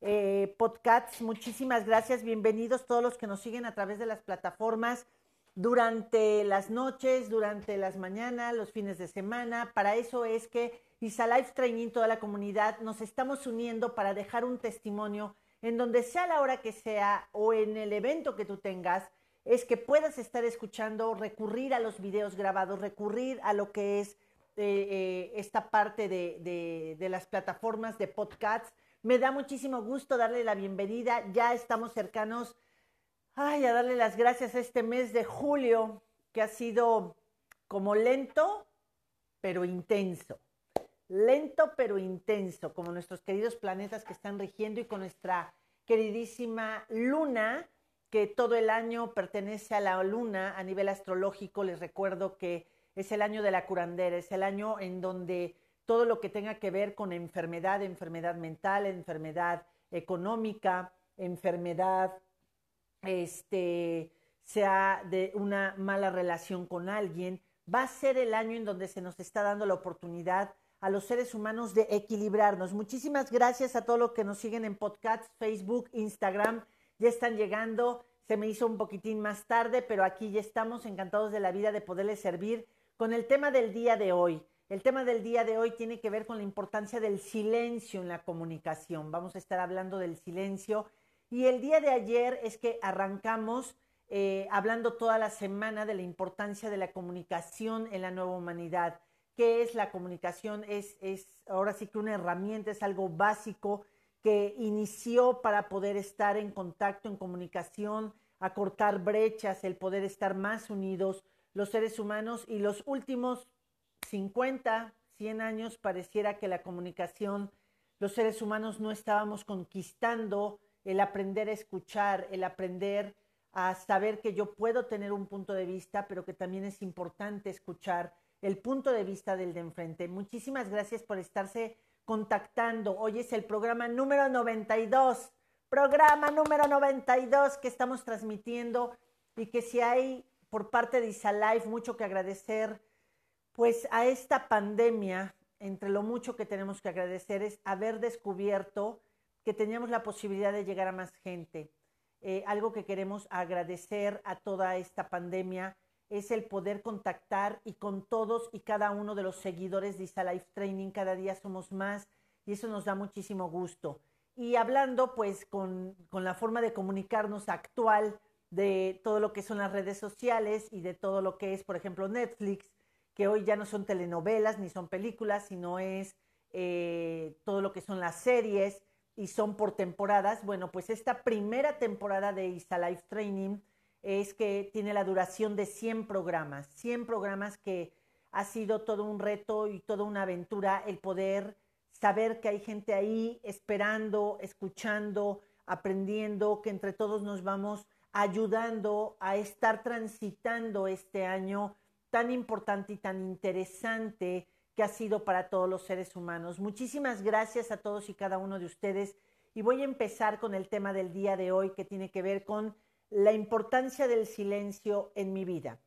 eh, podcasts. Muchísimas gracias, bienvenidos todos los que nos siguen a través de las plataformas durante las noches, durante las mañanas, los fines de semana. Para eso es que ISA Life Training, toda la comunidad, nos estamos uniendo para dejar un testimonio en donde sea la hora que sea o en el evento que tú tengas, es que puedas estar escuchando, recurrir a los videos grabados, recurrir a lo que es eh, eh, esta parte de, de las plataformas de podcasts. Me da muchísimo gusto darle la bienvenida. Ya estamos cercanos ay, a darle las gracias a este mes de julio que ha sido como lento, pero intenso. Lento, pero intenso, como nuestros queridos planetas que están rigiendo y con nuestra queridísima luna, que todo el año pertenece a la luna a nivel astrológico. Les recuerdo que es el año de la curandera, es el año en donde todo lo que tenga que ver con enfermedad, enfermedad mental, enfermedad económica, enfermedad este, sea de una mala relación con alguien, va a ser el año en donde se nos está dando la oportunidad a los seres humanos de equilibrarnos. Muchísimas gracias a todos los que nos siguen en podcasts, Facebook, Instagram. Ya están llegando. Se me hizo un poquitín más tarde, pero aquí ya estamos encantados de la vida de poderles servir con el tema del día de hoy. El tema del día de hoy tiene que ver con la importancia del silencio en la comunicación. Vamos a estar hablando del silencio y el día de ayer es que arrancamos eh, hablando toda la semana de la importancia de la comunicación en la nueva humanidad. ¿Qué es la comunicación? Es, es ahora sí que una herramienta, es algo básico que inició para poder estar en contacto, en comunicación, acortar brechas, el poder estar más unidos los seres humanos y los últimos 50, 100 años pareciera que la comunicación, los seres humanos no estábamos conquistando el aprender a escuchar, el aprender a saber que yo puedo tener un punto de vista, pero que también es importante escuchar el punto de vista del de enfrente. Muchísimas gracias por estarse contactando. Hoy es el programa número 92, programa número 92 que estamos transmitiendo y que si hay por parte de Isalife mucho que agradecer, pues a esta pandemia, entre lo mucho que tenemos que agradecer es haber descubierto que teníamos la posibilidad de llegar a más gente. Eh, algo que queremos agradecer a toda esta pandemia es el poder contactar y con todos y cada uno de los seguidores de Isa Life Training, cada día somos más y eso nos da muchísimo gusto. Y hablando pues con, con la forma de comunicarnos actual de todo lo que son las redes sociales y de todo lo que es, por ejemplo, Netflix, que hoy ya no son telenovelas ni son películas, sino es eh, todo lo que son las series, y son por temporadas. Bueno, pues esta primera temporada de Isa Life Training es que tiene la duración de 100 programas, 100 programas que ha sido todo un reto y toda una aventura el poder saber que hay gente ahí esperando, escuchando, aprendiendo, que entre todos nos vamos ayudando a estar transitando este año tan importante y tan interesante que ha sido para todos los seres humanos. Muchísimas gracias a todos y cada uno de ustedes y voy a empezar con el tema del día de hoy que tiene que ver con la importancia del silencio en mi vida.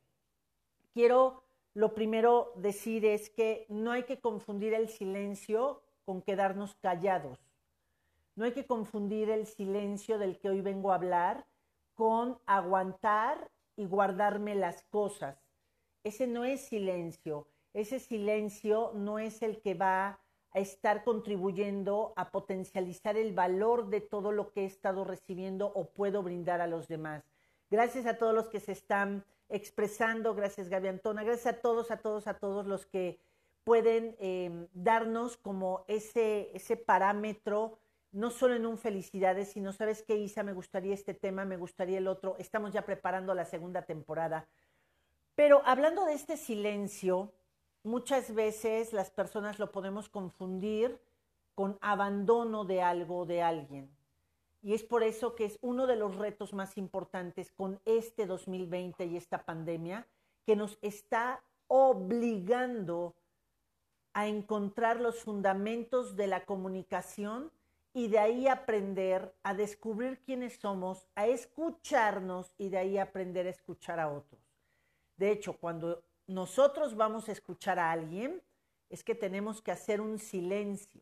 Quiero lo primero decir es que no hay que confundir el silencio con quedarnos callados. No hay que confundir el silencio del que hoy vengo a hablar con aguantar y guardarme las cosas. Ese no es silencio ese silencio no es el que va a estar contribuyendo a potencializar el valor de todo lo que he estado recibiendo o puedo brindar a los demás. Gracias a todos los que se están expresando, gracias Gaby Antona, gracias a todos, a todos, a todos los que pueden em, darnos como ese, ese parámetro, no solo en un felicidades, sino, ¿sabes qué, Isa? Me gustaría este tema, me gustaría el otro. Estamos ya preparando la segunda temporada. Pero hablando de este silencio, muchas veces las personas lo podemos confundir con abandono de algo o de alguien. Y es por eso que es uno de los retos más importantes con este 2020 y esta pandemia que nos está obligando a encontrar los fundamentos de la comunicación y de ahí aprender a descubrir quiénes somos, a escucharnos y de ahí aprender a escuchar a otros. De hecho, cuando nosotros vamos a escuchar a alguien, es que tenemos que hacer un silencio.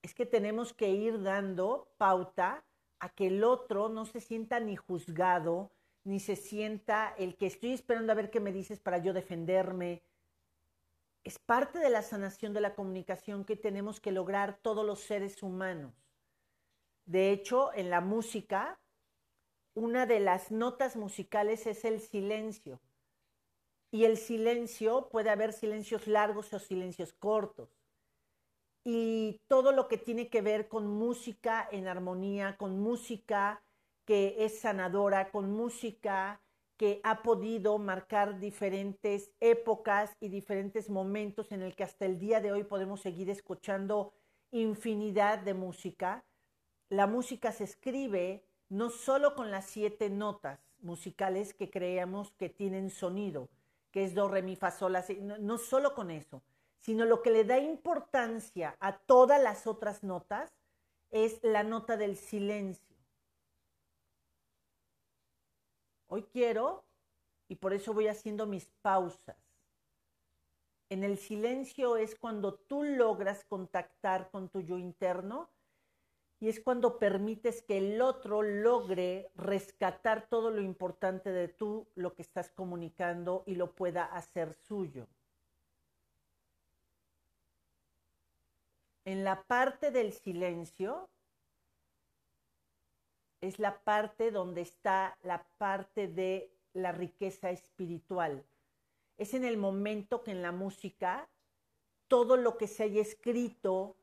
es que tenemos que ir dando pauta a que el otro no se sienta ni juzgado, ni se sienta el que estoy esperando a ver qué me dices para yo defenderme. Es parte de la sanación de la comunicación que tenemos que lograr todos los seres humanos. De hecho, en la música, una de las notas musicales es el silencio. Y el silencio, puede haber silencios largos o silencios cortos. Y todo lo que tiene que ver con música en armonía, con música que es sanadora, con música que ha podido marcar diferentes épocas y diferentes momentos en el que hasta el día de hoy podemos seguir escuchando infinidad de música. La música se escribe no solo con las siete notas musicales que creemos que tienen sonido, que es do, re, mi, fa, sol, la, no, no solo con eso, sino lo que le da importancia a todas las otras notas es la nota del silencio. Hoy quiero, y por eso voy haciendo mis pausas. En el silencio es cuando tú logras contactar con tu yo interno y es cuando permites que el otro logre rescatar todo lo importante de tú, lo que estás comunicando y lo pueda hacer suyo. En la parte del silencio es la parte donde está la parte de la riqueza espiritual. Es en el momento que en la música todo lo que se haya escrito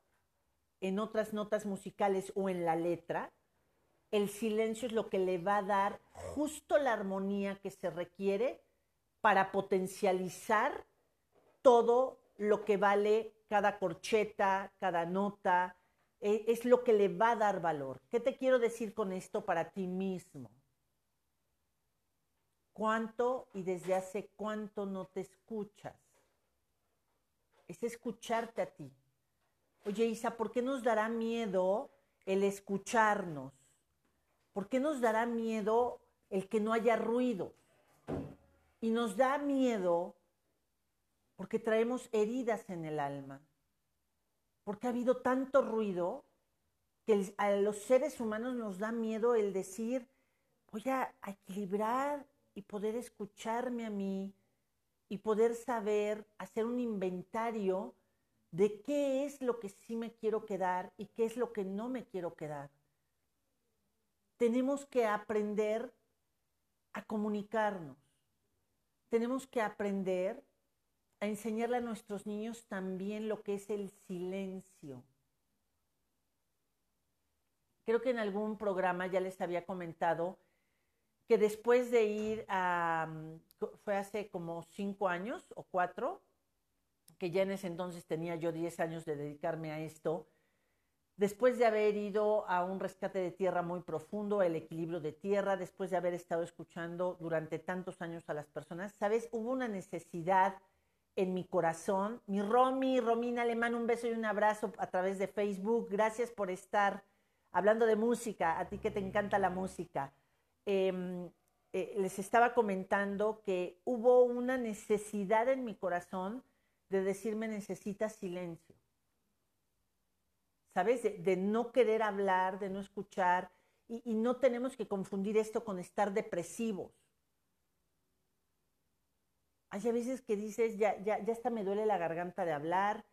en otras notas musicales o en la letra, el silencio es lo que le va a dar justo la armonía que se requiere para potencializar todo lo que vale cada corcheta, cada nota, eh, es lo que le va a dar valor. ¿Qué te quiero decir con esto para ti mismo? ¿Cuánto y desde hace cuánto no te escuchas? Es escucharte a ti. Oye, Isa, ¿por qué nos dará miedo el escucharnos? ¿Por qué nos dará miedo el que no haya ruido? Y nos da miedo porque traemos heridas en el alma porque ha habido tanto ruido que a los seres humanos nos da miedo el decir, voy a equilibrar y poder escucharme a mí y poder saber, hacer un inventario de qué es lo que sí me quiero quedar y qué es lo que no me quiero quedar. Tenemos que aprender a comunicarnos. Tenemos que aprender a enseñarle a nuestros niños también lo que es el silencio. Creo que en algún programa ya les había comentado que después de ir a, fue hace como cinco años o cuatro, que ya en ese entonces tenía yo diez años de dedicarme a esto, después de haber ido a un rescate de tierra muy profundo, el equilibrio de tierra, después de haber estado escuchando durante tantos años a las personas, ¿sabes? Hubo una necesidad en mi corazón. Mi Romy, Romina, le mando un beso y un abrazo a través de Facebook. Gracias por estar hablando de música, a ti que te encanta la música. Em, eh, les estaba comentando que hubo una necesidad en mi corazón de decirme necesitas silencio. ¿Sabes? De, no querer hablar, de no escuchar. y no tenemos que confundir esto con estar depresivos hay a veces que dices, ya, ya, ya hasta me duele la garganta de hablar,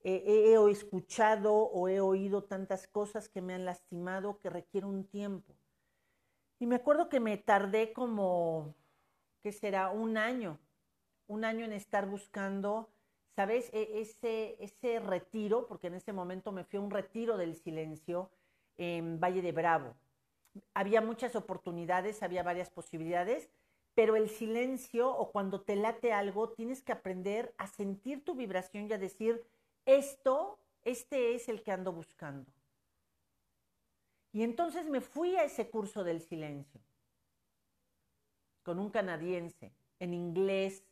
he, escuchado o he oído tantas cosas que me han lastimado que requiere un tiempo. Y me acuerdo que me tardé como, ¿qué será? Un año, un año en estar buscando, ¿sabes? E, ese, ese retiro, porque en ese momento me fui a un retiro del silencio en Valle de Bravo. Había muchas oportunidades, había varias posibilidades, pero el silencio o cuando te late algo, tienes que aprender a sentir tu vibración y a decir, esto, este es el que ando buscando. Y entonces me fui a ese curso del silencio con un canadiense en inglés.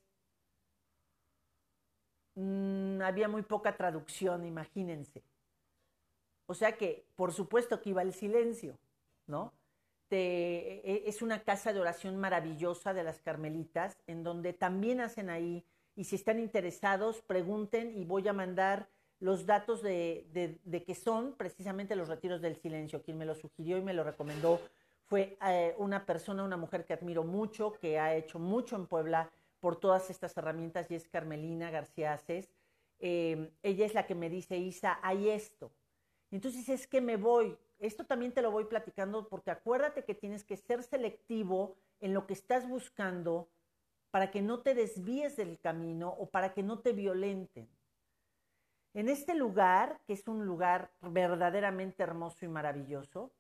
Mm, había muy poca traducción, imagínense. O sea que, por supuesto que iba el silencio, ¿no? E, es una casa de oración maravillosa de las Carmelitas, en donde también hacen ahí, y si están interesados, pregunten y voy a mandar los datos de, de, de, que son precisamente los retiros del silencio. Quien me lo sugirió y me lo recomendó fue eh, una persona, una mujer que admiro mucho, que ha hecho mucho en Puebla por todas estas herramientas y es Carmelina García Aces. Eh, ella es la que me dice, Isa, hay esto. Entonces es que me voy. Esto también te lo voy platicando porque acuérdate que tienes que ser selectivo en lo que estás buscando para que no te desvíes del camino o para que no te violenten. En este lugar, que es un lugar verdaderamente hermoso y maravilloso,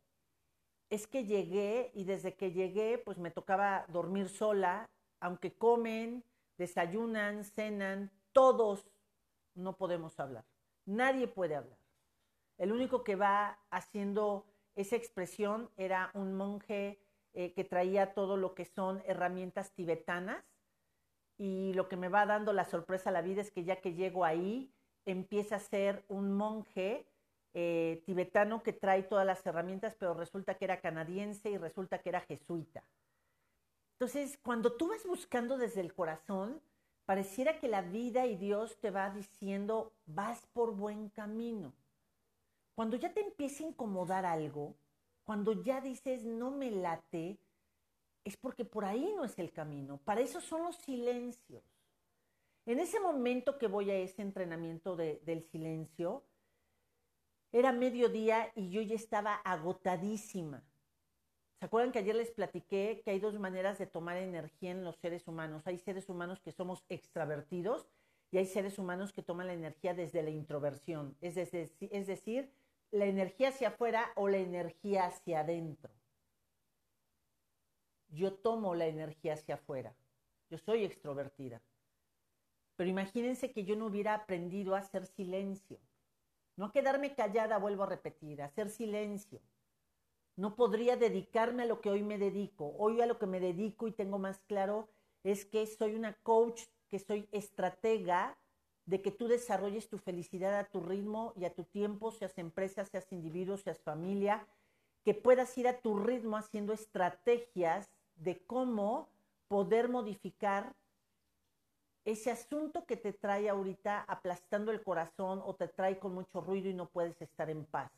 es que llegué y desde que llegué, pues me tocaba dormir sola, aunque comen, desayunan, cenan, todos no podemos hablar. Nadie puede hablar. El único que va haciendo esa expresión era un monje eh, que traía todo lo que son herramientas tibetanas y lo que me va dando la sorpresa a la vida es que ya que llego ahí, empieza a ser un monje eh, tibetano que trae todas las herramientas, pero resulta que era canadiense y resulta que era jesuita. Entonces, cuando tú vas buscando desde el corazón, pareciera que la vida y Dios te va diciendo, vas por buen camino. Cuando ya te empieza a incomodar algo, cuando ya dices, no me late, es porque por ahí no es el camino. Para eso son los silencios. En ese momento que voy a ese entrenamiento del silencio, era mediodía y yo ya estaba agotadísima. ¿Se acuerdan que ayer les platiqué que hay dos maneras de tomar energía en los seres humanos? Hay seres humanos que somos extravertidos y hay seres humanos que toman la energía desde la introversión, es, decir, la energía hacia afuera o la energía hacia adentro yo tomo la energía hacia afuera. Yo soy extrovertida. Pero imagínense que yo no hubiera aprendido a hacer silencio. No a quedarme callada, vuelvo a repetir, a hacer silencio. No podría dedicarme a lo que hoy me dedico. Hoy a lo que me dedico y tengo más claro es que soy una coach, que soy estratega de que tú desarrolles tu felicidad a tu ritmo y a tu tiempo, seas empresa, seas individuo, seas familia, que puedas ir a tu ritmo haciendo estrategias de cómo poder modificar ese asunto que te trae ahorita aplastando el corazón o te trae con mucho ruido y no puedes estar en paz.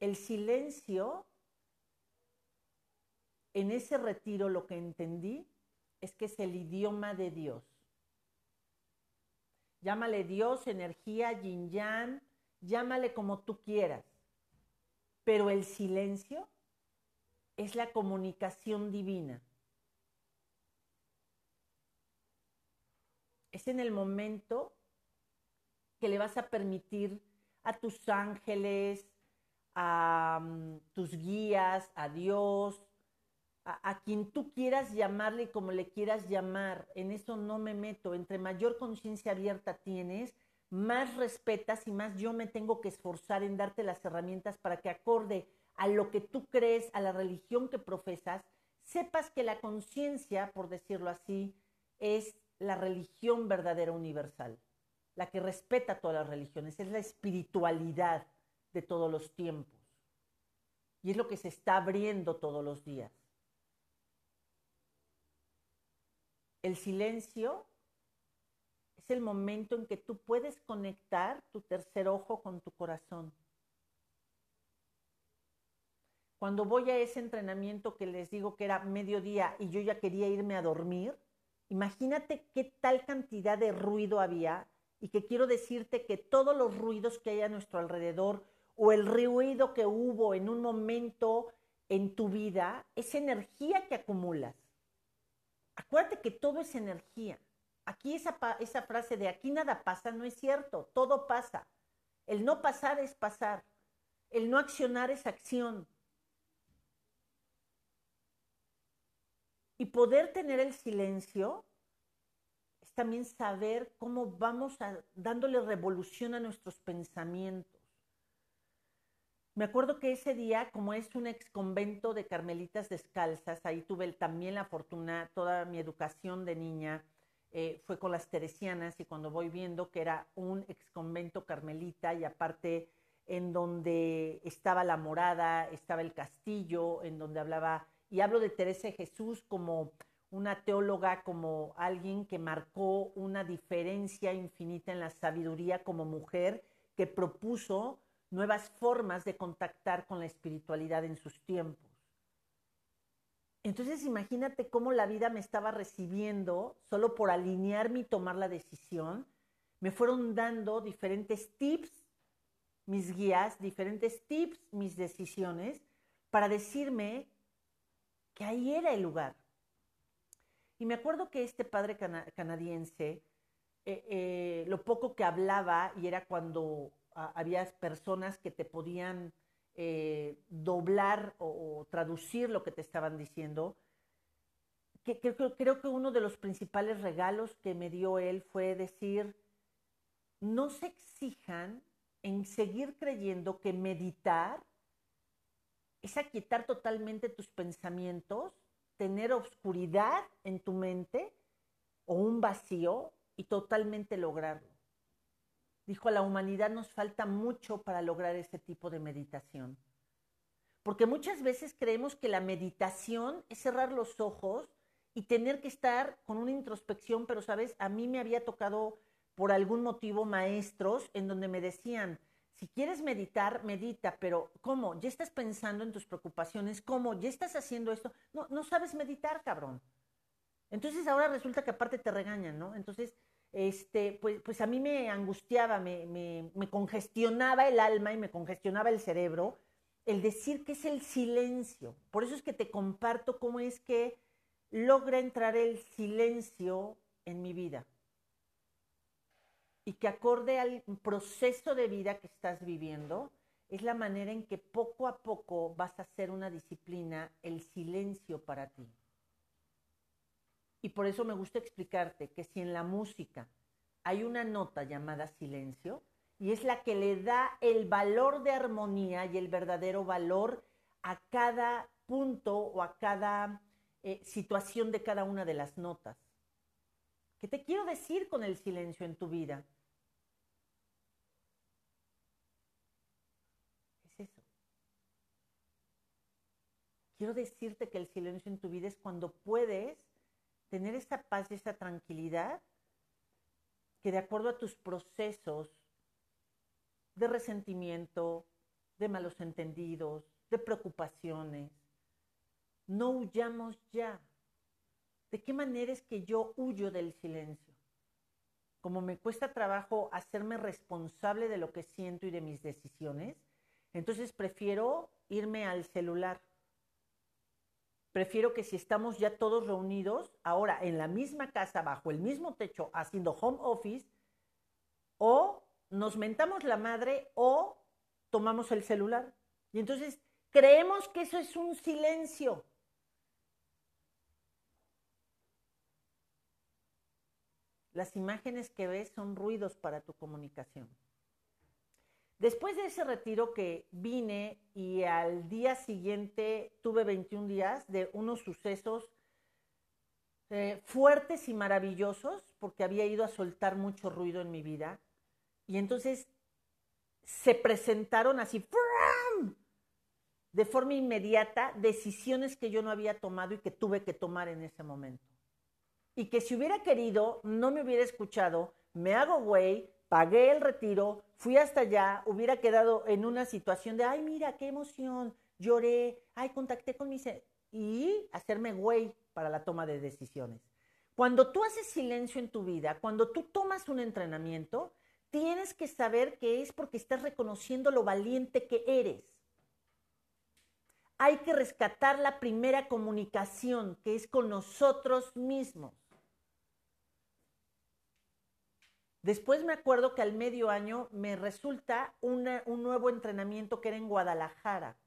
El silencio, en ese retiro lo que entendí es que es el idioma de Dios. Llámale Dios, energía, yin yang, llámale como tú quieras. Pero el silencio es la comunicación divina. Es en el momento que le vas a permitir a tus ángeles, a mm, tus guías, a Dios, a, quien tú quieras llamarle como le quieras llamar. En eso no me meto. Entre mayor conciencia abierta tienes, más respetas y más yo me tengo que esforzar en darte las herramientas para que acorde a lo que tú crees, a la religión que profesas, sepas que la conciencia, por decirlo así, es la religión verdadera universal, la que respeta todas las religiones, es la espiritualidad de todos los tiempos. Y es lo que se está abriendo todos los días. El silencio es el momento en que tú puedes conectar tu tercer ojo con tu corazón cuando voy a ese entrenamiento que les digo que era mediodía y yo ya quería irme a dormir, imagínate qué tal cantidad de ruido había y que quiero decirte que todos los ruidos que hay a nuestro alrededor o el ruido que hubo en un momento en tu vida es energía que acumulas. Acuérdate que todo es energía. Aquí esa, esa frase de aquí nada pasa no es cierto, todo pasa. El no pasar es pasar. El no accionar es acción. Y poder tener el silencio es también saber cómo vamos dándole revolución a nuestros pensamientos. Me acuerdo que ese día, como es un ex convento de carmelitas descalzas, ahí tuve también la fortuna, toda mi educación de niña eh, fue con las teresianas y cuando voy viendo que era un ex convento carmelita y aparte en donde estaba la morada, estaba el castillo, en donde hablaba y hablo de Teresa de Jesús como una teóloga como alguien que marcó una diferencia infinita en la sabiduría como mujer, que propuso nuevas formas de contactar con la espiritualidad en sus tiempos. Entonces imagínate cómo la vida me estaba recibiendo solo por alinearme y tomar la decisión. Me fueron dando diferentes tips, mis guías, diferentes tips, mis decisiones, para decirme que ahí era el lugar. Y me acuerdo que este padre canadiense, eh, eh, lo poco que hablaba, y era cuando había personas que te podían eh, doblar o, traducir lo que te estaban diciendo, que, creo que uno de los principales regalos que me dio él fue decir, no se exijan en seguir creyendo que meditar es aquietar totalmente tus pensamientos, tener oscuridad en tu mente o un vacío y totalmente lograrlo. Dijo, a la humanidad nos falta mucho para lograr ese tipo de meditación. Porque muchas veces creemos que la meditación es cerrar los ojos y tener que estar con una introspección, pero sabes, a mí me había tocado por algún motivo maestros en donde me decían, si quieres meditar, medita, pero ¿cómo? ¿Ya estás pensando en tus preocupaciones? ¿Cómo? ¿Ya estás haciendo esto? No, no sabes meditar, cabrón. Entonces ahora resulta que aparte te regañan, ¿no? Entonces, este, pues, pues a mí me angustiaba, me, me, congestionaba el alma y me congestionaba el cerebro el decir que es el silencio. Por eso es que te comparto cómo es que logra entrar el silencio en mi vida. Y que acorde al proceso de vida que estás viviendo, es la manera en que poco a poco vas a hacer una disciplina, el silencio para ti. Y por eso me gusta explicarte que si en la música hay una nota llamada silencio, y es la que le da el valor de armonía y el verdadero valor a cada punto o a cada eh, situación de cada una de las notas. ¿Qué te quiero decir con el silencio en tu vida? Es eso. Quiero decirte que el silencio en tu vida es cuando puedes tener esa paz y esa tranquilidad que de acuerdo a tus procesos de resentimiento, de malos entendidos, de preocupaciones, no huyamos ya. ¿De qué manera es que yo huyo del silencio? Como me cuesta trabajo hacerme responsable de lo que siento y de mis decisiones, entonces prefiero irme al celular prefiero que si estamos ya todos reunidos, ahora en la misma casa, bajo el mismo techo, haciendo home office, o nos mentamos la madre o tomamos el celular. Y entonces creemos que eso es un silencio. Las imágenes que ves son ruidos para tu comunicación. Después de ese retiro que vine y al día siguiente tuve 21 días de unos sucesos eh, fuertes y maravillosos, porque había ido a soltar mucho ruido en mi vida. Y entonces se presentaron así, de forma inmediata, decisiones que yo no había tomado y que tuve que tomar en ese momento. Y que si hubiera querido, no me hubiera escuchado, me hago güey, pagué el retiro, fui hasta allá, hubiera quedado en una situación de, ay, mira, qué emoción, lloré, ay, contacté con mis... y hacerme güey para la toma de decisiones. Cuando tú haces silencio en tu vida, cuando tú tomas un entrenamiento, tienes que saber que es porque estás reconociendo lo valiente que eres. Hay que rescatar la primera comunicación, que es con nosotros mismos. Después me acuerdo que al medio año me resulta un nuevo entrenamiento que era en Guadalajara.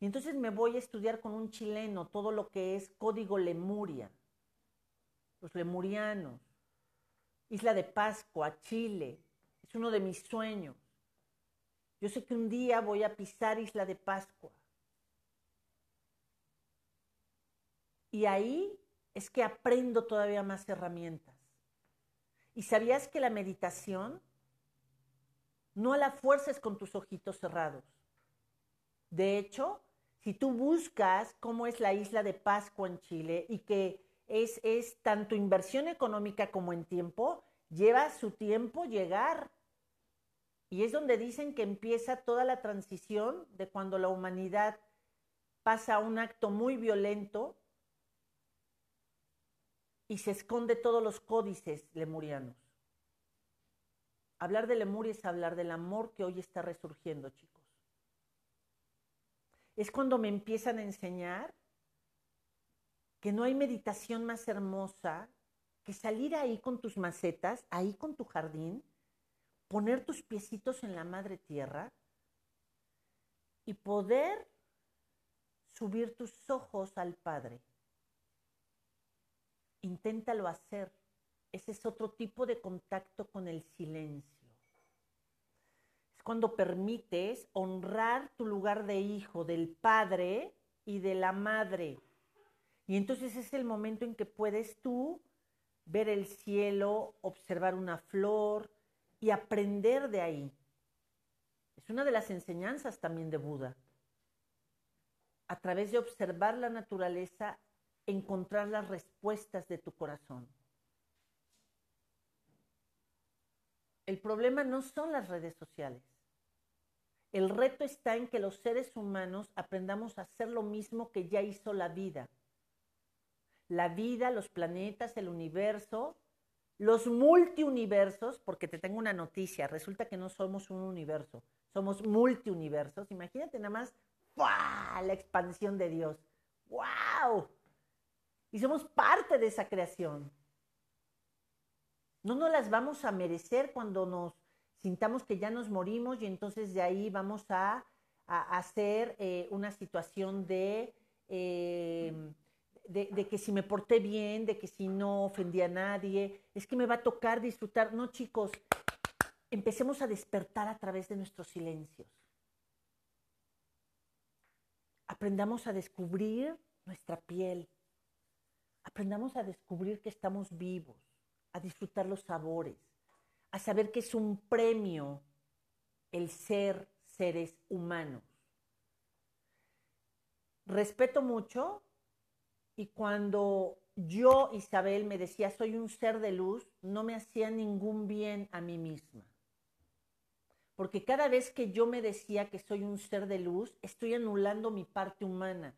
Y entonces me voy a estudiar con un chileno todo lo que es código Lemuria, los lemurianos, Isla de Pascua, Chile. Es uno de mis sueños. Yo sé que un día voy a pisar Isla de Pascua. Y ahí es que aprendo todavía más herramientas. ¿Y sabías que la meditación no la fuerza es con tus ojitos cerrados? De hecho, si tú buscas cómo es la isla de Pascua en Chile y que es, es tanto inversión económica como en tiempo, lleva su tiempo llegar. Y es donde dicen que empieza toda la transición de cuando la humanidad pasa a un acto muy violento y se esconde todos los códices lemurianos. Hablar de Lemuria es hablar del amor que hoy está resurgiendo, chicos. Es cuando me empiezan a enseñar que no hay meditación más hermosa que salir ahí con tus macetas, ahí con tu jardín, poner tus piecitos en la madre tierra y poder subir tus ojos al Padre. Inténtalo hacer. Ese es otro tipo de contacto con el silencio. Es cuando permites honrar tu lugar de hijo, del padre y de la madre. Y entonces es el momento en que puedes tú ver el cielo, observar una flor y aprender de ahí. Es una de las enseñanzas también de Buda. A través de observar la naturaleza, encontrar las respuestas de tu corazón. El problema no son las redes sociales. El reto está en que los seres humanos aprendamos a hacer lo mismo que ya hizo la vida. La vida, los planetas, el universo, los multiuniversos, porque te tengo una noticia, resulta que no somos un universo, somos multiuniversos. Imagínate nada más la expansión de Dios. ¡Wow! Y somos parte de esa creación. No nos las vamos a merecer cuando nos sintamos que ya nos morimos y entonces de ahí vamos a, hacer eh, una situación de, em, de, de, que si me porté bien, de que si no ofendí a nadie, es que me va a tocar disfrutar. No, chicos, empecemos a despertar a través de nuestros silencios. Aprendamos a descubrir nuestra piel. Aprendamos a descubrir que estamos vivos a disfrutar los sabores, a saber que es un premio el ser seres humanos. Respeto mucho y cuando yo, Isabel, me decía soy un ser de luz, no me hacía ningún bien a mí misma. Porque cada vez que yo me decía que soy un ser de luz, estoy anulando mi parte humana.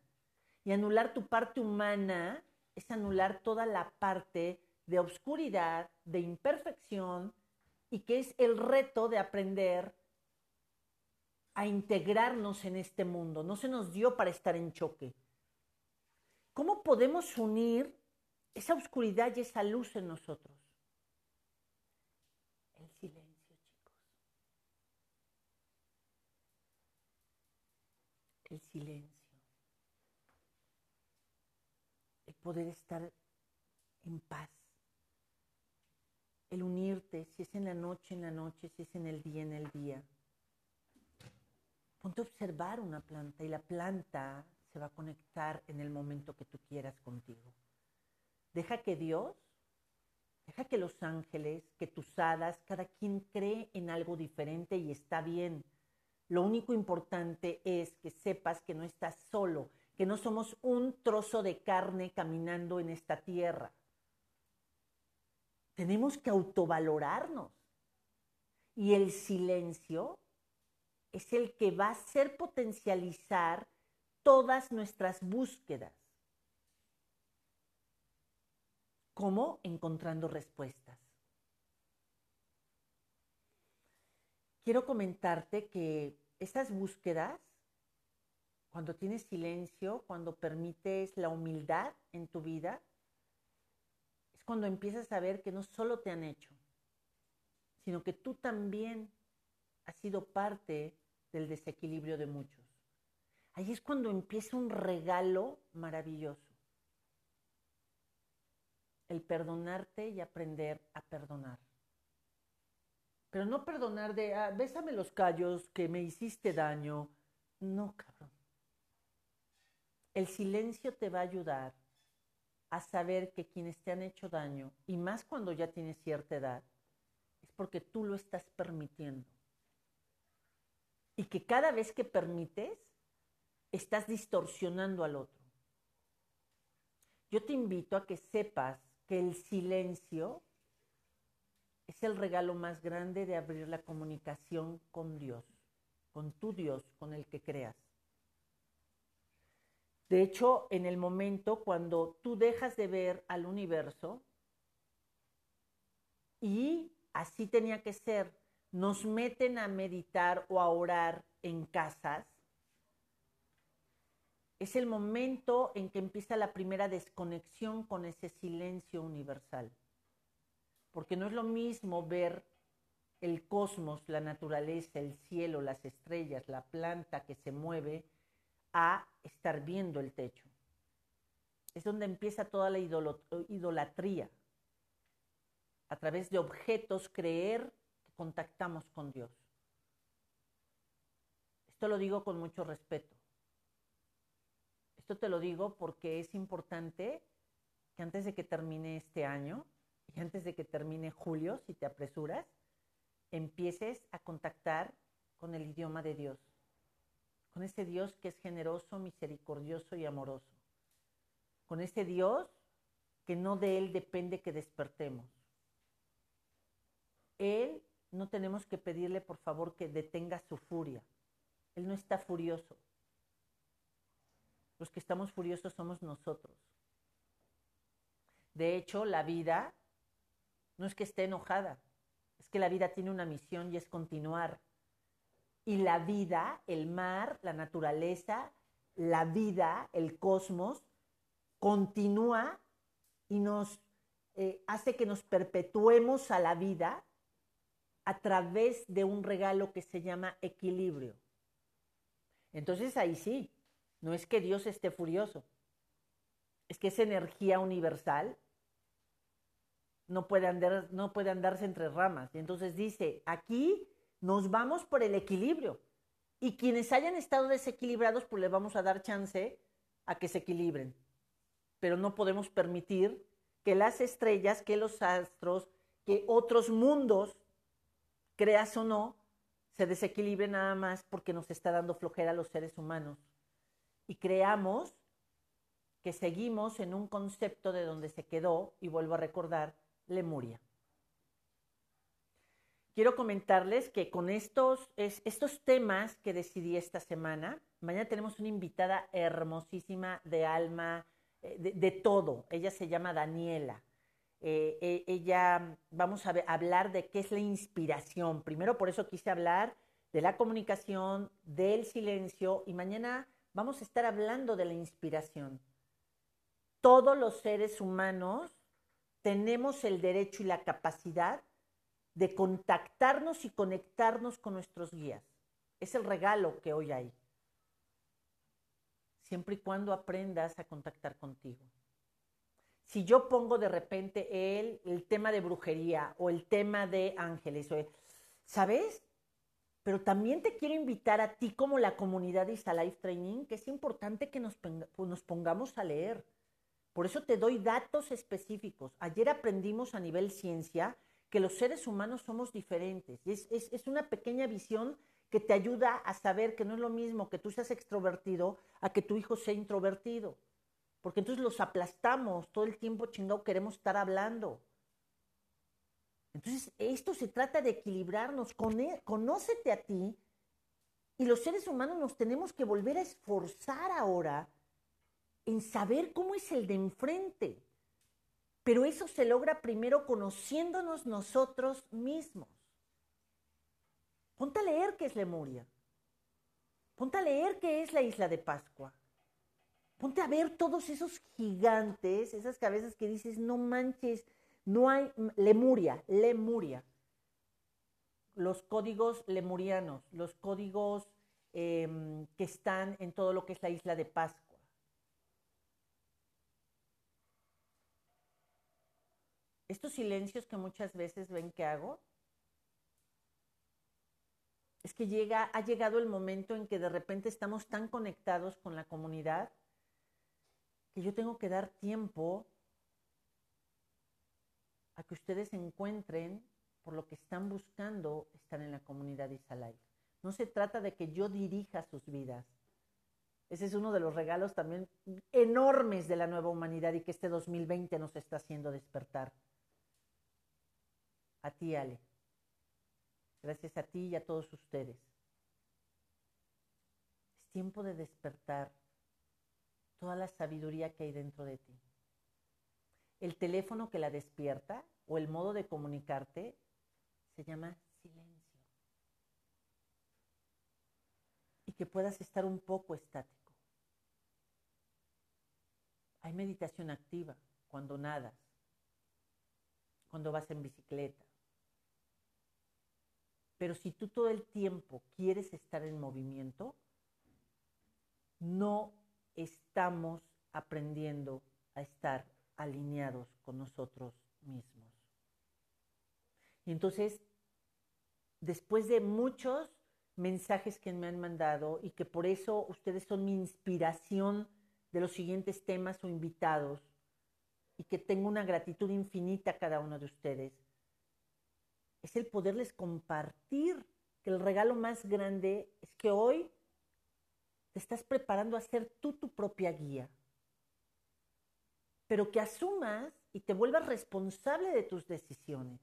Y anular tu parte humana es anular toda la parte de obscuridad, de imperfección, y que es el reto de aprender a integrarnos en este mundo. No se nos dio para estar en choque. ¿Cómo podemos unir esa oscuridad y esa luz en nosotros? El silencio, chicos. El silencio. El poder estar en paz el unirte, si es en la noche, en la noche, si es en el día, en el día. Ponte a observar una planta y la planta se va a conectar en el momento que tú quieras contigo. Deja que Dios, deja que los ángeles, que tus hadas, cada quien cree en algo diferente y está bien. Lo único importante es que sepas que no estás solo, que no somos un trozo de carne caminando en esta tierra tenemos que autovalorarnos. Y el silencio es el que va a hacer potencializar todas nuestras búsquedas. ¿Cómo? Encontrando respuestas. Quiero comentarte que esas búsquedas, cuando tienes silencio, cuando permites la humildad en tu vida, cuando empiezas a ver que no solo te han hecho, sino que tú también has sido parte del desequilibrio de muchos. Ahí es cuando empieza un regalo maravilloso. El perdonarte y aprender a perdonar. Pero no perdonar de, ah, bésame los callos que me hiciste daño. No, cabrón. El silencio te va a ayudar a saber que quienes te han hecho daño, y más cuando ya tienes cierta edad, es porque tú lo estás permitiendo. Y que cada vez que permites, estás distorsionando al otro. yo te invito a que sepas que el silencio es el regalo más grande de abrir la comunicación con Dios, con tu Dios, con el que creas. De hecho, en el momento cuando tú dejas de ver al universo, y así tenía que ser, nos meten a meditar o a orar en casas, es el momento en que empieza la primera desconexión con ese silencio universal. Porque no es lo mismo ver el cosmos, la naturaleza, el cielo, las estrellas, la planta que se mueve, a estar viendo el techo. Es donde empieza toda la idolatría. A través de objetos, creer que contactamos con Dios. Esto lo digo con mucho respeto. Esto te lo digo porque es importante que antes de que termine este año y antes de que termine julio, si te apresuras, empieces a contactar con el idioma de Dios, con ese Dios que es generoso, misericordioso y amoroso, con ese Dios que no de Él depende que despertemos. Él no tenemos que pedirle por favor que detenga su furia. Él no está furioso. Los que estamos furiosos somos nosotros. De hecho, la vida no es que esté enojada, es que la vida tiene una misión y es continuar. Y la vida, el mar, la naturaleza, la vida, el cosmos, continúa y nos eh, hace que nos perpetuemos a la vida a través de un regalo que se llama equilibrio. Entonces ahí sí, no es que Dios esté furioso, es que esa energía universal no puede, andar, no puede andarse entre ramas. Y entonces dice, aquí nos vamos por el equilibrio. Y quienes hayan estado desequilibrados, pues les vamos a dar chance a que se equilibren. Pero no podemos permitir que las estrellas, que los astros, que otros mundos, creas o no, se desequilibren nada más porque nos está dando flojera a los seres humanos y creamos que seguimos en un concepto de donde se quedó, y vuelvo a recordar, Lemuria. Quiero comentarles que con estos, estos temas que decidí esta semana, mañana tenemos una invitada hermosísima de alma, eh, de, todo. Ella se llama Daniela. Eh, e, ella, vamos a hablar de qué es la inspiración. Primero, por eso quise hablar de la comunicación, del silencio, y mañana vamos a estar hablando de la inspiración. Todos los seres humanos tenemos el derecho y la capacidad de contactarnos y conectarnos con nuestros guías. Es el regalo que hoy hay. Siempre y cuando aprendas a contactar contigo. Si yo pongo de repente el, el tema de brujería o el tema de ángeles, ¿sabes? pero también te quiero invitar a ti como la comunidad de Life Training, que es importante que nos, pues, nos, pongamos a leer. Por eso te doy datos específicos. Ayer aprendimos a nivel ciencia que los seres humanos somos diferentes. es, es, es una pequeña visión que te ayuda a saber que no es lo mismo que tú seas extrovertido a que tu hijo sea introvertido. Porque entonces los aplastamos, todo el tiempo chingado queremos estar hablando. Entonces, esto se trata de equilibrarnos, conócete a ti y los seres humanos nos tenemos que volver a esforzar ahora en saber cómo es el de enfrente. Pero eso se logra primero conociéndonos nosotros mismos. Ponte a leer qué es Lemuria. Ponte a leer qué es la isla de Pascua. Ponte a ver todos esos gigantes, esas cabezas que dices, no manches, no hay Lemuria, Lemuria. Los códigos lemurianos, los códigos em, que están en todo lo que es la isla de Pascua. Estos silencios que muchas veces ven que hago, es que llega, ha llegado el momento en que de repente estamos tan conectados con la comunidad que yo tengo que dar tiempo a que ustedes encuentren por lo que están buscando estar en la comunidad Isalai. No se trata de que yo dirija sus vidas. Ese es uno de los regalos también enormes de la nueva humanidad y que este 2020 nos está haciendo despertar. A ti, Ale. Gracias a ti y a todos ustedes. Es tiempo de despertar toda la sabiduría que hay dentro de ti. El teléfono que la despierta o el modo de comunicarte se llama silencio. Y que puedas estar un poco estático. Hay meditación activa cuando nadas, cuando vas en bicicleta. Pero si tú todo el tiempo quieres estar en movimiento, no estamos aprendiendo a estar alineados con nosotros mismos. Y entonces, después de muchos mensajes que me han mandado y que por eso ustedes son mi inspiración de los siguientes temas o invitados y que tengo una gratitud infinita a cada uno de ustedes, es el poderles compartir que el regalo más grande es que hoy te estás preparando a ser tú tu propia guía, pero que asumas y te vuelvas responsable de tus decisiones.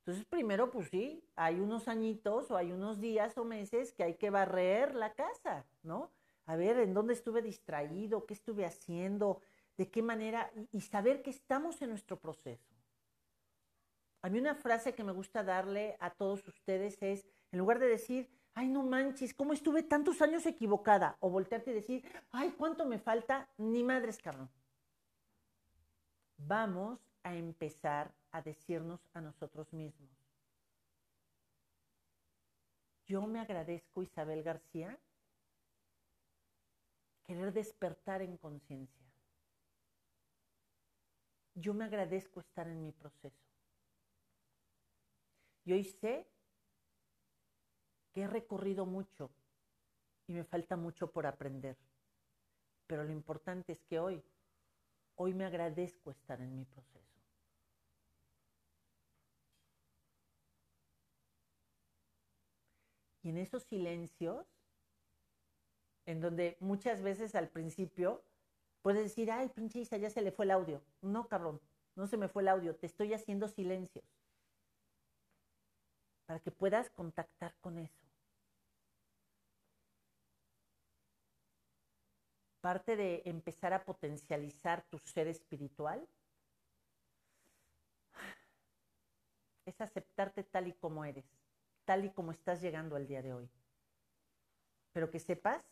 Entonces, primero, pues sí, hay unos añitos o hay unos días o meses que hay que barrer la casa, ¿no? A ver, ¿en dónde estuve distraído? ¿Qué estuve haciendo? ¿De qué manera? Y, saber que estamos en nuestro proceso. A mí una frase que me gusta darle a todos ustedes es, en lugar de decir, ay, no manches, ¿cómo estuve tantos años equivocada? O voltearte y decir, ay, ¿cuánto me falta? Ni madres, cabrón. Vamos a empezar a decirnos a nosotros mismos. Yo me agradezco, Isabel García, querer despertar en conciencia. Yo me agradezco estar en mi proceso. Y hoy sé que he recorrido mucho y me falta mucho por aprender. Pero lo importante es que hoy, hoy me agradezco estar en mi proceso. Y en esos silencios, en donde muchas veces al principio puedes decir, ay, pinche ya se le fue el audio. No, cabrón, no se me fue el audio, te estoy haciendo silencios. Para que puedas contactar con eso. Parte de empezar a potencializar tu ser espiritual es aceptarte tal y como eres tal y como estás llegando al día de hoy. Pero que sepas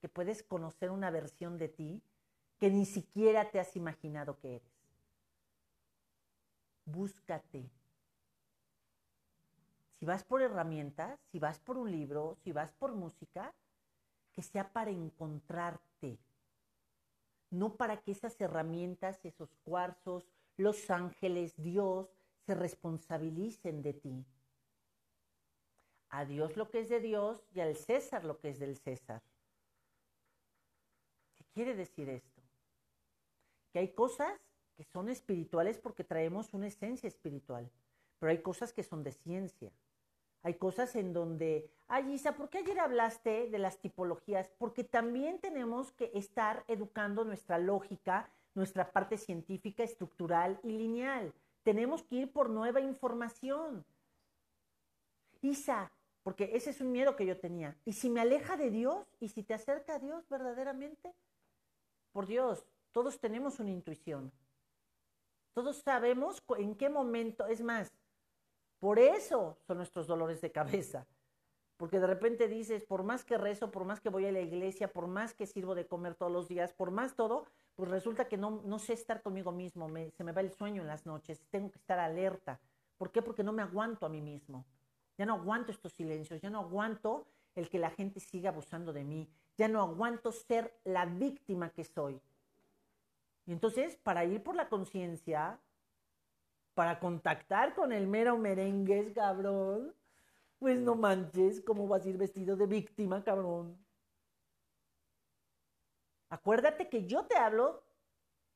que puedes conocer una versión de ti que ni siquiera te has imaginado que eres. Búscate. Si vas por herramientas, si vas por un libro, si vas por música, que sea para encontrarte, no para que esas herramientas, esos cuarzos, los ángeles, Dios, se responsabilicen de ti a Dios lo que es de Dios y al César lo que es del César. ¿Qué quiere decir esto? Que hay cosas que son espirituales porque traemos una esencia espiritual, pero hay cosas que son de ciencia. Hay cosas en donde, ay Isa, ¿por qué ayer hablaste de las tipologías? Porque también tenemos que estar educando nuestra lógica, nuestra parte científica, estructural y lineal. Tenemos que ir por nueva información. Isa, porque ese es un miedo que yo tenía. ¿Y si me aleja de Dios? ¿Y si te acerca a Dios verdaderamente? Por Dios, todos tenemos una intuición. Todos sabemos en qué momento, es más, por eso son nuestros dolores de cabeza. Porque de repente dices, por más que rezo, por más que voy a la iglesia, por más que sirvo de comer todos los días, por más todo, pues resulta que no, no sé estar conmigo mismo, se me va el sueño en las noches, tengo que estar alerta. ¿Por qué? Porque no me aguanto a mí mismo. Ya no aguanto estos silencios, ya no aguanto el que la gente siga abusando de mí, ya no aguanto ser la víctima que soy. Y entonces, para ir por la conciencia, para contactar con el mero merengues, cabrón, pues no manches, ¿cómo vas a ir vestido de víctima, cabrón? Acuérdate que yo te hablo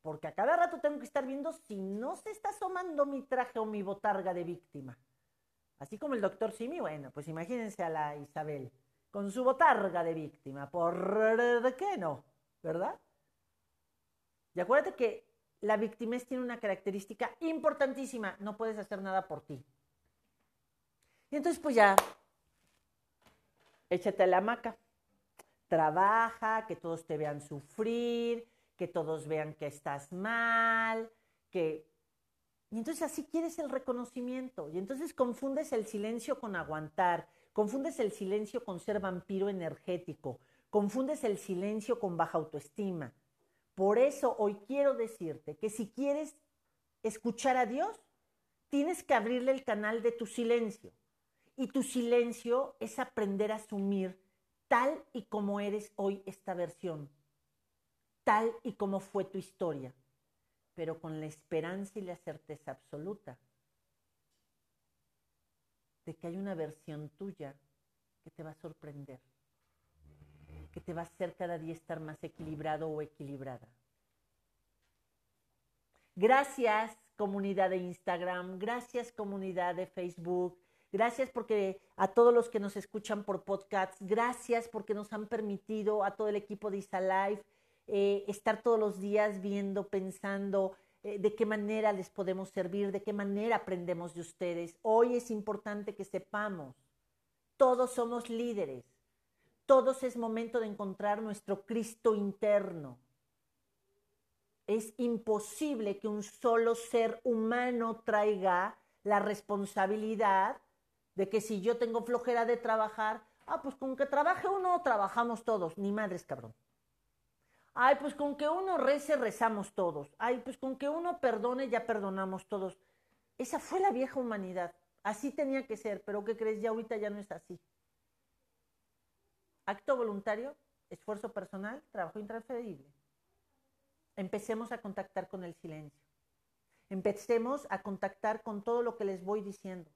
porque a cada rato tengo que estar viendo si no se está asomando mi traje o mi botarga de víctima. Así como el doctor Simi, bueno, pues imagínense a la Isabel. con su botarga de víctima. ¿Por qué no? ¿Verdad? Y acuérdate que la victimez tiene una característica importantísima, no puedes hacer nada por ti. Y entonces pues ya, échate a la hamaca, trabaja, que todos te vean sufrir, que todos vean que estás mal, que... Y entonces así quieres el reconocimiento. Y entonces confundes el silencio con aguantar, confundes el silencio con ser vampiro energético, confundes el silencio con baja autoestima. Por eso hoy quiero decirte que si quieres escuchar a Dios, tienes que abrirle el canal de tu silencio. Y tu silencio es aprender a asumir tal y como eres hoy esta versión, tal y como fue tu historia, pero con la esperanza y la certeza absoluta de que hay una versión tuya que te va a sorprender que te va a hacer cada día estar más equilibrado o equilibrada. Gracias comunidad de Instagram, gracias comunidad de Facebook, gracias porque a todos los que nos escuchan por podcasts, gracias porque nos han permitido a todo el equipo de Isalife eh, estar todos los días viendo, pensando eh, de qué manera les podemos servir, de qué manera aprendemos de ustedes. Hoy es importante que sepamos, todos somos líderes todos es momento de encontrar nuestro Cristo interno. Es imposible que un solo ser humano traiga la responsabilidad de que si yo tengo flojera de trabajar, ah, pues con que trabaje uno, trabajamos todos, ni madres cabrón. Ay, pues con que uno rece, rezamos todos. Ay, pues con que uno perdone, ya perdonamos todos. Esa fue la vieja humanidad. Así tenía que ser, pero ¿qué crees? Ya ahorita ya no es así. Acto voluntario, esfuerzo personal, trabajo intransferible. Empecemos a contactar con el silencio. Empecemos a contactar con todo lo que les voy diciendo.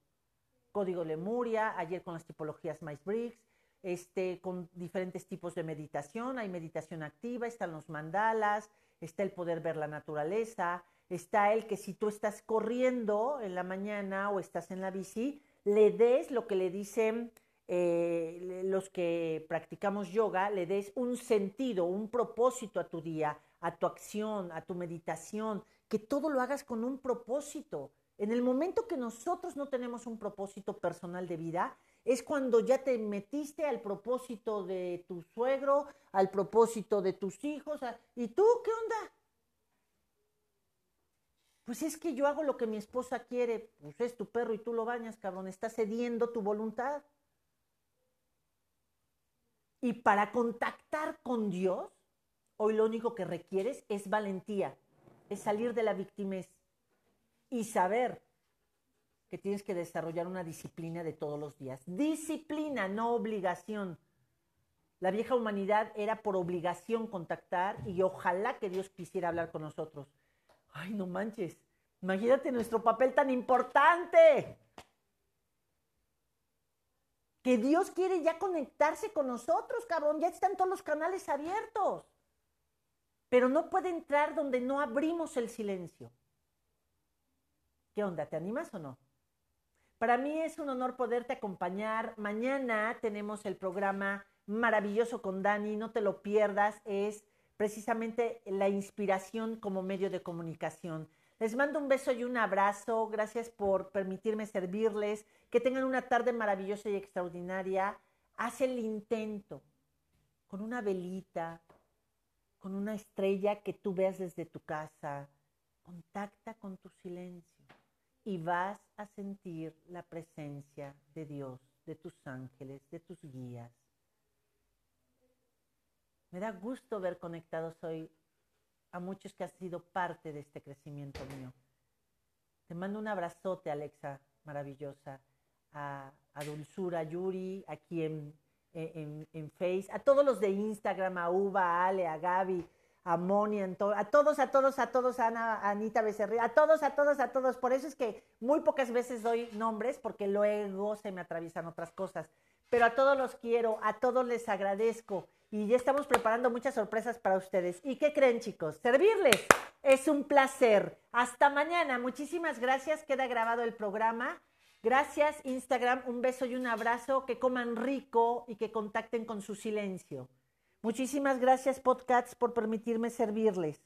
Código Lemuria, ayer con las tipologías Myers-Briggs, este, con diferentes tipos de meditación. Hay meditación activa, están los mandalas, está el poder ver la naturaleza, está el que si tú estás corriendo en la mañana o estás en la bici, le des lo que le dicen eh, los que practicamos yoga, le des un sentido, un propósito a tu día, a tu acción, a tu meditación, que todo lo hagas con un propósito. En el momento que nosotros no tenemos un propósito personal de vida, es cuando ya te metiste al propósito de tu suegro, al propósito de tus hijos. ¿Y tú qué onda? Pues es que yo hago lo que mi esposa quiere. Pues es tu perro y tú lo bañas, cabrón. Estás cediendo tu voluntad. Y para contactar con Dios, hoy lo único que requieres es valentía, es salir de la victimez y saber que tienes que desarrollar una disciplina de todos los días. Disciplina, no obligación. La vieja humanidad era por obligación contactar y ojalá que Dios quisiera hablar con nosotros. Ay, no manches. Imagínate nuestro papel tan importante que Dios quiere ya conectarse con nosotros, cabrón. Ya están todos los canales abiertos. Pero no puede entrar donde no abrimos el silencio. ¿Qué onda? ¿Te animas o no? Para mí es un honor poderte acompañar. Mañana tenemos el programa maravilloso con Dani, no te lo pierdas. Es precisamente la inspiración como medio de comunicación. Les mando un beso y un abrazo. Gracias por permitirme servirles. Que tengan una tarde maravillosa y extraordinaria. Haz el intento con una velita, con una estrella que tú veas desde tu casa. Contacta con tu silencio y vas a sentir la presencia de Dios, de tus ángeles, de tus guías. Me da gusto ver conectados hoy a muchos que has sido parte de este crecimiento mío. Te mando un abrazote, Alexa, maravillosa, a, Dulzura, Yuri, aquí en, en, en, Face, a todos los de Instagram, a Uva, a Ale, a Gaby, a Moni, a todos, a todos, a todos, a Ana, a Anita Becerril, a todos, a todos, a todos. Por eso es que muy pocas veces doy nombres, porque luego se me atraviesan otras cosas. Pero a todos los quiero, a todos les agradezco y ya estamos preparando muchas sorpresas para ustedes. ¿Y qué creen, chicos? Servirles es un placer. Hasta mañana. Muchísimas gracias. Queda grabado el programa. Gracias Instagram, un beso y un abrazo, que coman rico y que contacten con su silencio. Muchísimas gracias Podcasts por permitirme servirles.